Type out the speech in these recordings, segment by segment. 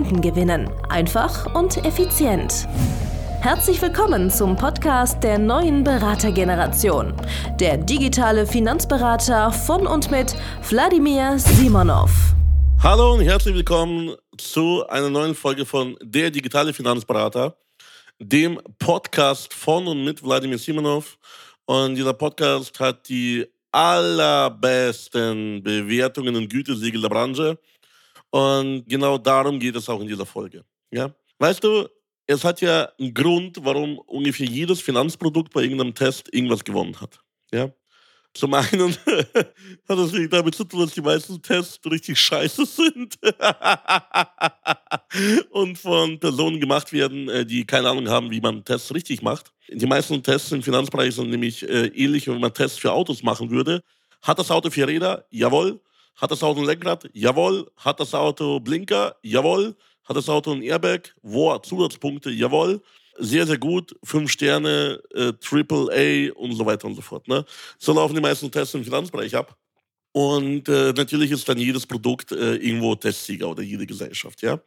Kunden gewinnen. Einfach und effizient. Herzlich willkommen zum Podcast der neuen Beratergeneration. Der digitale Finanzberater von und mit Wladimir Simonov. Hallo und herzlich willkommen zu einer neuen Folge von Der digitale Finanzberater, dem Podcast von und mit Wladimir Simonov. Und dieser Podcast hat die allerbesten Bewertungen und Gütesiegel der Branche. Und genau darum geht es auch in dieser Folge. Ja? Weißt du, es hat ja einen Grund, warum ungefähr jedes Finanzprodukt bei irgendeinem Test irgendwas gewonnen hat. Ja? Zum einen hat es nicht damit zu tun, dass die meisten Tests richtig scheiße sind und von Personen gemacht werden, äh, die keine Ahnung haben, wie man Tests richtig macht. Die meisten Tests im Finanzbereich sind nämlich äh, ähnlich, wenn man Tests für Autos machen würde. Hat das Auto vier Räder? Jawohl. Hat das Auto ein Lenkrad? Jawohl. Hat das Auto Blinker? Jawohl. Hat das Auto ein Airbag? Wo? Zusatzpunkte? Jawohl. Sehr, sehr gut. Fünf Sterne, äh, Triple A und so weiter und so fort. Ne? So laufen die meisten Tests im Finanzbereich ab. Und äh, natürlich ist dann jedes Produkt äh, irgendwo Testsieger oder jede Gesellschaft, ja.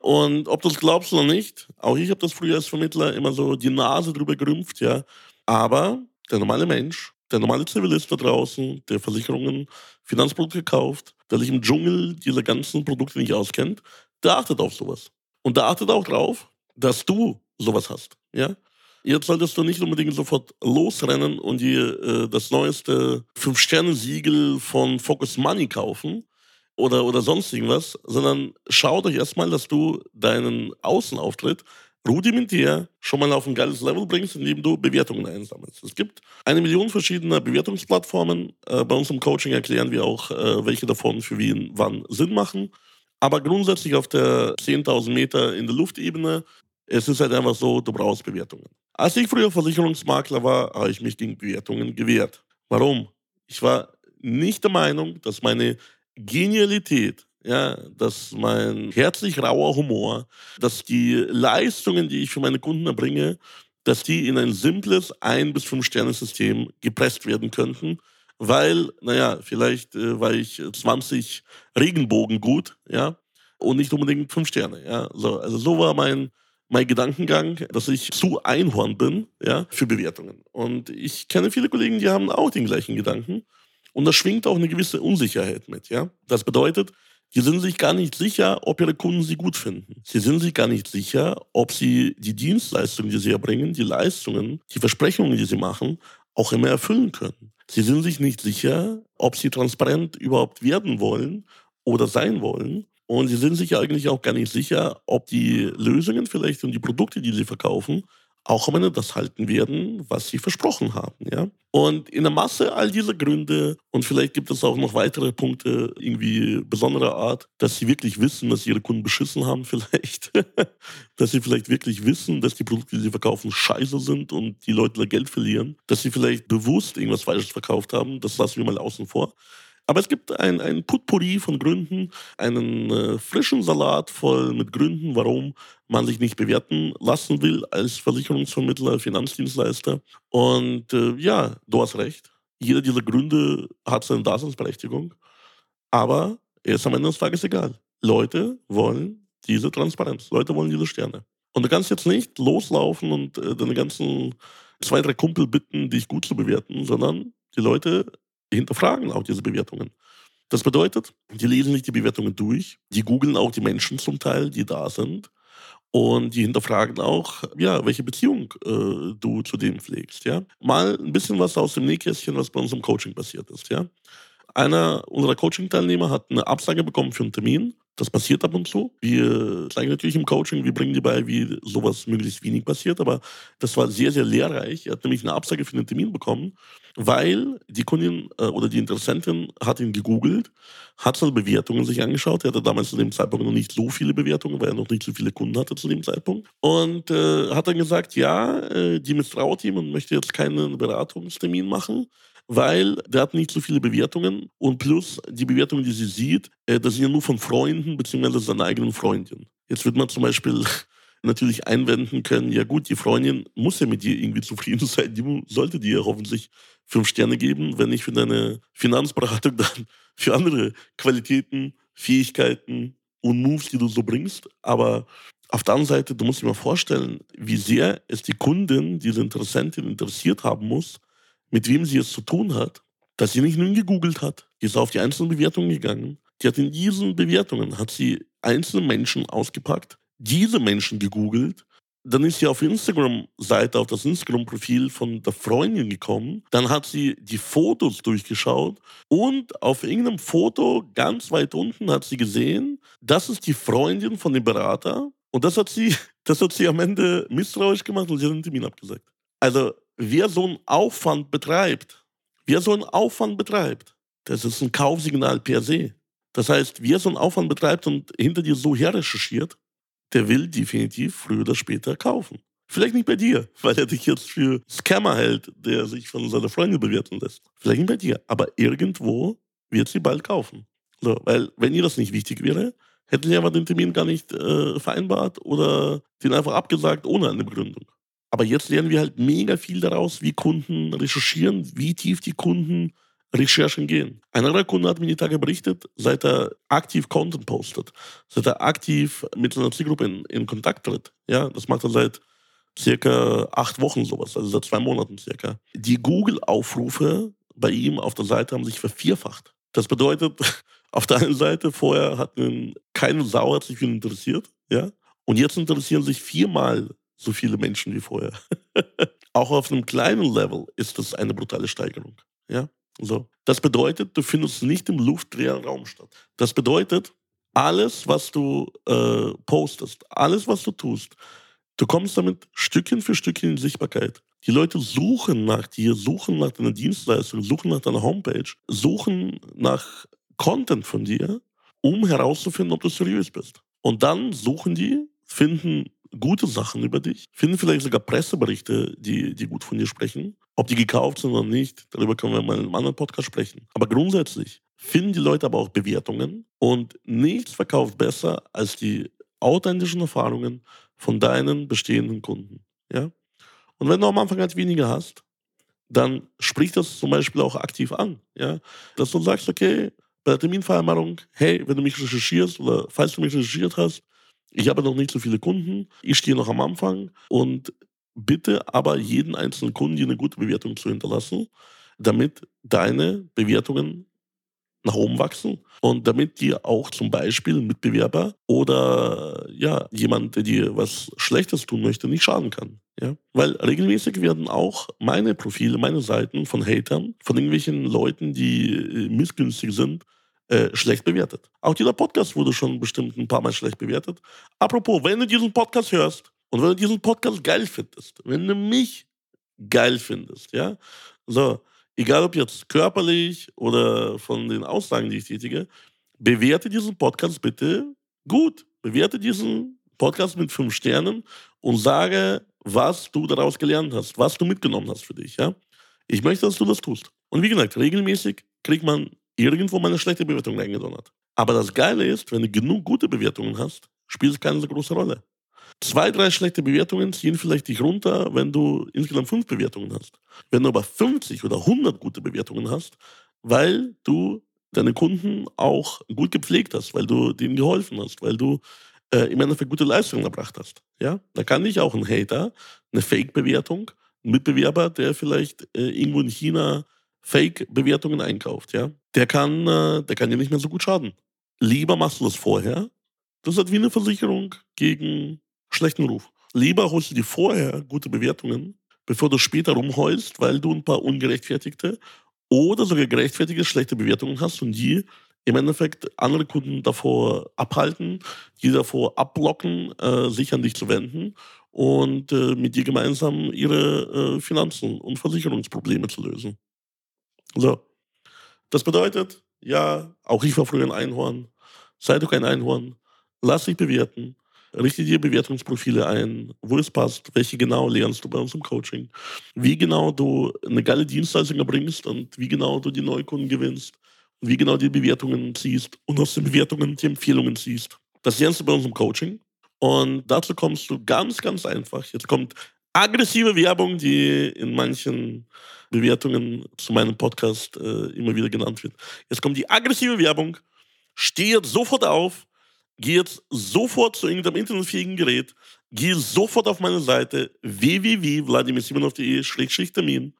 Und ob du es glaubst oder nicht, auch ich habe das früher als Vermittler immer so die Nase drüber gerümpft, ja. Aber der normale Mensch der normale Zivilist da draußen, der Versicherungen, Finanzprodukte kauft, der sich im Dschungel dieser ganzen Produkte nicht auskennt, der achtet auf sowas. Und der achtet auch drauf, dass du sowas hast. Ja? Jetzt solltest du nicht unbedingt sofort losrennen und dir äh, das neueste Fünf-Sterne-Siegel von Focus Money kaufen oder, oder sonst irgendwas, sondern schau doch erstmal, dass du deinen Außenauftritt rudimentär schon mal auf ein geiles Level bringst, indem du Bewertungen einsammelst. Es gibt eine Million verschiedener Bewertungsplattformen. Äh, bei uns im Coaching erklären wir auch, äh, welche davon für wen wann Sinn machen. Aber grundsätzlich auf der 10.000 Meter in der Luftebene, es ist halt einfach so, du brauchst Bewertungen. Als ich früher Versicherungsmakler war, habe ich mich gegen Bewertungen gewehrt. Warum? Ich war nicht der Meinung, dass meine Genialität ja, dass mein herzlich rauer Humor, dass die Leistungen, die ich für meine Kunden erbringe, dass die in ein simples ein bis fünf Sterne System gepresst werden könnten, weil, naja, vielleicht äh, war ich 20 Regenbogen gut, ja, und nicht unbedingt fünf Sterne, ja. So, also so war mein mein Gedankengang, dass ich zu Einhorn bin, ja, für Bewertungen. Und ich kenne viele Kollegen, die haben auch den gleichen Gedanken. Und da schwingt auch eine gewisse Unsicherheit mit, ja. Das bedeutet, die sind sich gar nicht sicher, ob ihre Kunden sie gut finden. Sie sind sich gar nicht sicher, ob sie die Dienstleistungen, die sie erbringen, die Leistungen, die Versprechungen, die sie machen, auch immer erfüllen können. Sie sind sich nicht sicher, ob sie transparent überhaupt werden wollen oder sein wollen. Und sie sind sich eigentlich auch gar nicht sicher, ob die Lösungen vielleicht und die Produkte, die sie verkaufen, auch am Ende das halten werden, was sie versprochen haben. Ja? Und in der Masse all dieser Gründe, und vielleicht gibt es auch noch weitere Punkte, irgendwie besonderer Art, dass sie wirklich wissen, dass ihre Kunden beschissen haben, vielleicht. dass sie vielleicht wirklich wissen, dass die Produkte, die sie verkaufen, scheiße sind und die Leute da Geld verlieren. Dass sie vielleicht bewusst irgendwas Falsches verkauft haben, das lassen wir mal außen vor. Aber es gibt ein, ein Putpourri von Gründen, einen äh, frischen Salat voll mit Gründen, warum man sich nicht bewerten lassen will als Versicherungsvermittler, Finanzdienstleister. Und äh, ja, du hast recht. Jeder dieser Gründe hat seine Daseinsberechtigung. Aber er ist am Ende des Tages egal. Leute wollen diese Transparenz. Leute wollen diese Sterne. Und du kannst jetzt nicht loslaufen und äh, deine ganzen zwei, drei Kumpel bitten, dich gut zu bewerten, sondern die Leute hinterfragen auch diese Bewertungen. Das bedeutet, die lesen nicht die Bewertungen durch, die googeln auch die Menschen zum Teil, die da sind. Und die hinterfragen auch, ja, welche Beziehung äh, du zu dem pflegst, ja. Mal ein bisschen was aus dem Nähkästchen, was bei uns im Coaching passiert ist, ja. Einer unserer Coaching-Teilnehmer hat eine Absage bekommen für einen Termin Das passiert ab und zu. Wir zeigen natürlich im Coaching, wir bringen dir bei, wie sowas möglichst wenig passiert, aber das war sehr, sehr lehrreich. Er hat nämlich eine Absage für den Termin bekommen, weil die Kundin äh, oder die Interessentin hat ihn gegoogelt, hat seine Bewertungen sich angeschaut. Er hatte damals zu dem Zeitpunkt noch nicht so viele Bewertungen, weil er noch nicht so viele Kunden hatte zu dem Zeitpunkt. Und äh, hat dann gesagt, ja, äh, die misstraut ihm und möchte jetzt keinen Beratungstermin machen weil der hat nicht so viele Bewertungen und plus die Bewertungen, die sie sieht, äh, das sind ja nur von Freunden beziehungsweise seiner eigenen Freundin. Jetzt wird man zum Beispiel natürlich einwenden können, ja gut, die Freundin muss ja mit dir irgendwie zufrieden sein, die sollte dir hoffentlich fünf Sterne geben, wenn nicht für deine Finanzberatung, dann für andere Qualitäten, Fähigkeiten und Moves, die du so bringst. Aber auf der anderen Seite, du musst dir mal vorstellen, wie sehr es die Kundin, diese Interessentin interessiert haben muss, mit wem sie es zu tun hat, dass sie nicht nur gegoogelt hat, die ist auf die einzelnen Bewertungen gegangen. Die hat in diesen Bewertungen, hat sie einzelne Menschen ausgepackt, diese Menschen gegoogelt, dann ist sie auf Instagram-Seite, auf das Instagram-Profil von der Freundin gekommen. Dann hat sie die Fotos durchgeschaut und auf irgendeinem Foto ganz weit unten hat sie gesehen, das ist die Freundin von dem Berater. Und das hat sie, das hat sie am Ende misstrauisch gemacht und sie hat den Termin abgesagt. Also wer so einen Aufwand betreibt, wer so einen Aufwand betreibt, das ist ein Kaufsignal per se. Das heißt, wer so einen Aufwand betreibt und hinter dir so her recherchiert, der will definitiv früher oder später kaufen. Vielleicht nicht bei dir, weil er dich jetzt für Scammer hält, der sich von seiner Freundin bewerten lässt. Vielleicht nicht bei dir, aber irgendwo wird sie bald kaufen. So, weil, wenn ihr das nicht wichtig wäre, hätten sie aber den Termin gar nicht äh, vereinbart oder den einfach abgesagt ohne eine Begründung. Aber jetzt lernen wir halt mega viel daraus, wie Kunden recherchieren, wie tief die Kunden Recherchen gehen. Ein anderer Kunde hat mir die Tage berichtet, seit er aktiv Content postet, seit er aktiv mit seiner Zielgruppe in, in Kontakt tritt. Ja, das macht er seit circa acht Wochen sowas, also seit zwei Monaten circa. Die Google-Aufrufe bei ihm auf der Seite haben sich vervierfacht. Das bedeutet, auf der einen Seite vorher hat ihn keine Sau hat sich für ihn interessiert, ja, und jetzt interessieren sich viermal so viele Menschen wie vorher. Auch auf einem kleinen Level ist das eine brutale Steigerung. Ja? So. Das bedeutet, du findest nicht im luftleeren Raum statt. Das bedeutet, alles, was du äh, postest, alles, was du tust, du kommst damit Stückchen für Stückchen in Sichtbarkeit. Die Leute suchen nach dir, suchen nach deiner Dienstleistung, suchen nach deiner Homepage, suchen nach Content von dir, um herauszufinden, ob du seriös bist. Und dann suchen die, finden gute Sachen über dich, finden vielleicht sogar Presseberichte, die, die gut von dir sprechen. Ob die gekauft sind oder nicht, darüber können wir mal in einem anderen Podcast sprechen. Aber grundsätzlich finden die Leute aber auch Bewertungen und nichts verkauft besser als die authentischen Erfahrungen von deinen bestehenden Kunden. Ja? Und wenn du am Anfang halt weniger hast, dann sprich das zum Beispiel auch aktiv an. Ja? Dass du sagst, okay, bei der Terminvereinbarung, hey, wenn du mich recherchierst oder falls du mich recherchiert hast, ich habe noch nicht so viele Kunden. Ich stehe noch am Anfang und bitte aber jeden einzelnen Kunden dir eine gute Bewertung zu hinterlassen, damit deine Bewertungen nach oben wachsen und damit dir auch zum Beispiel ein Mitbewerber oder ja, jemand, der dir was Schlechtes tun möchte, nicht schaden kann. Ja? Weil regelmäßig werden auch meine Profile, meine Seiten von Hatern, von irgendwelchen Leuten, die äh, missgünstig sind, äh, schlecht bewertet. Auch dieser Podcast wurde schon bestimmt ein paar Mal schlecht bewertet. Apropos, wenn du diesen Podcast hörst und wenn du diesen Podcast geil findest, wenn du mich geil findest, ja, so, egal ob jetzt körperlich oder von den Aussagen, die ich tätige, bewerte diesen Podcast bitte gut. Bewerte diesen Podcast mit fünf Sternen und sage, was du daraus gelernt hast, was du mitgenommen hast für dich, ja. Ich möchte, dass du das tust. Und wie gesagt, regelmäßig kriegt man irgendwo mal eine schlechte Bewertung reingedonnert. Aber das Geile ist, wenn du genug gute Bewertungen hast, spielt es keine so große Rolle. Zwei, drei schlechte Bewertungen ziehen vielleicht dich runter, wenn du insgesamt fünf Bewertungen hast. Wenn du aber 50 oder 100 gute Bewertungen hast, weil du deine Kunden auch gut gepflegt hast, weil du denen geholfen hast, weil du äh, im Endeffekt gute Leistungen erbracht hast. Ja? Da kann dich auch ein Hater, eine Fake-Bewertung, ein Mitbewerber, der vielleicht äh, irgendwo in China Fake-Bewertungen einkauft, ja, der kann, äh, der kann dir nicht mehr so gut schaden. Lieber machst du das vorher. Das ist wie eine Versicherung gegen schlechten Ruf. Lieber holst du dir vorher gute Bewertungen, bevor du später rumheulst, weil du ein paar ungerechtfertigte oder sogar gerechtfertigte schlechte Bewertungen hast und die im Endeffekt andere Kunden davor abhalten, die davor abblocken, äh, sich an dich zu wenden und äh, mit dir gemeinsam ihre Finanzen und Versicherungsprobleme zu lösen. So. Das bedeutet, ja, auch ich war früher ein Einhorn. Sei doch ein Einhorn. Lass dich bewerten. Richte dir Bewertungsprofile ein, wo es passt, welche genau lernst du bei uns im Coaching, wie genau du eine geile Dienstleistung erbringst und wie genau du die Neukunden gewinnst, wie genau die Bewertungen ziehst und aus den Bewertungen die Empfehlungen ziehst. Das lernst du bei uns im Coaching. Und dazu kommst du ganz, ganz einfach. Jetzt kommt aggressive Werbung, die in manchen Bewertungen zu meinem Podcast äh, immer wieder genannt wird. Jetzt kommt die aggressive Werbung. Steh jetzt sofort auf, geh jetzt sofort zu irgendeinem internetfähigen Gerät, geh sofort auf meine Seite www.vladimirsimonov.de-termin,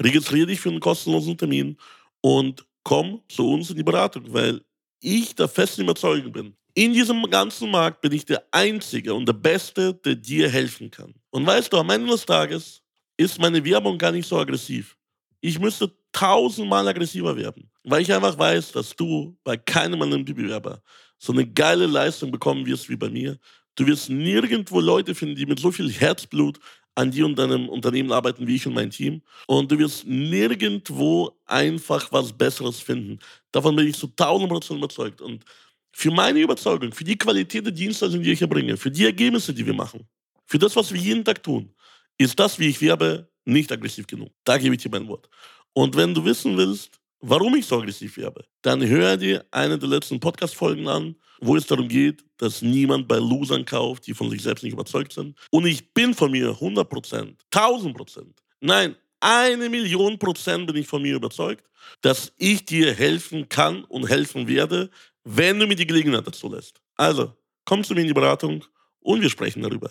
registriere dich für einen kostenlosen Termin und komm zu uns in die Beratung, weil ich der festen Überzeugung bin, in diesem ganzen Markt bin ich der Einzige und der Beste, der dir helfen kann. Und weißt du, am Ende des Tages ist meine Werbung gar nicht so aggressiv. Ich müsste tausendmal aggressiver werden, weil ich einfach weiß, dass du bei keinem anderen Bewerber so eine geile Leistung bekommen wirst wie bei mir. Du wirst nirgendwo Leute finden, die mit so viel Herzblut an dir und deinem Unternehmen arbeiten wie ich und mein Team. Und du wirst nirgendwo einfach was Besseres finden. Davon bin ich zu 1000 Prozent überzeugt. Und für meine Überzeugung, für die Qualität der Dienstleistung, die ich erbringe, für die Ergebnisse, die wir machen, für das, was wir jeden Tag tun, ist das, wie ich werbe, nicht aggressiv genug. Da gebe ich dir mein Wort. Und wenn du wissen willst, warum ich so aggressiv werbe, dann hör dir eine der letzten Podcast-Folgen an, wo es darum geht, dass niemand bei Losern kauft, die von sich selbst nicht überzeugt sind. Und ich bin von mir 100 Prozent, 1000 Prozent, nein, eine Million Prozent bin ich von mir überzeugt, dass ich dir helfen kann und helfen werde, wenn du mir die Gelegenheit dazu lässt. Also, komm zu mir in die Beratung und wir sprechen darüber.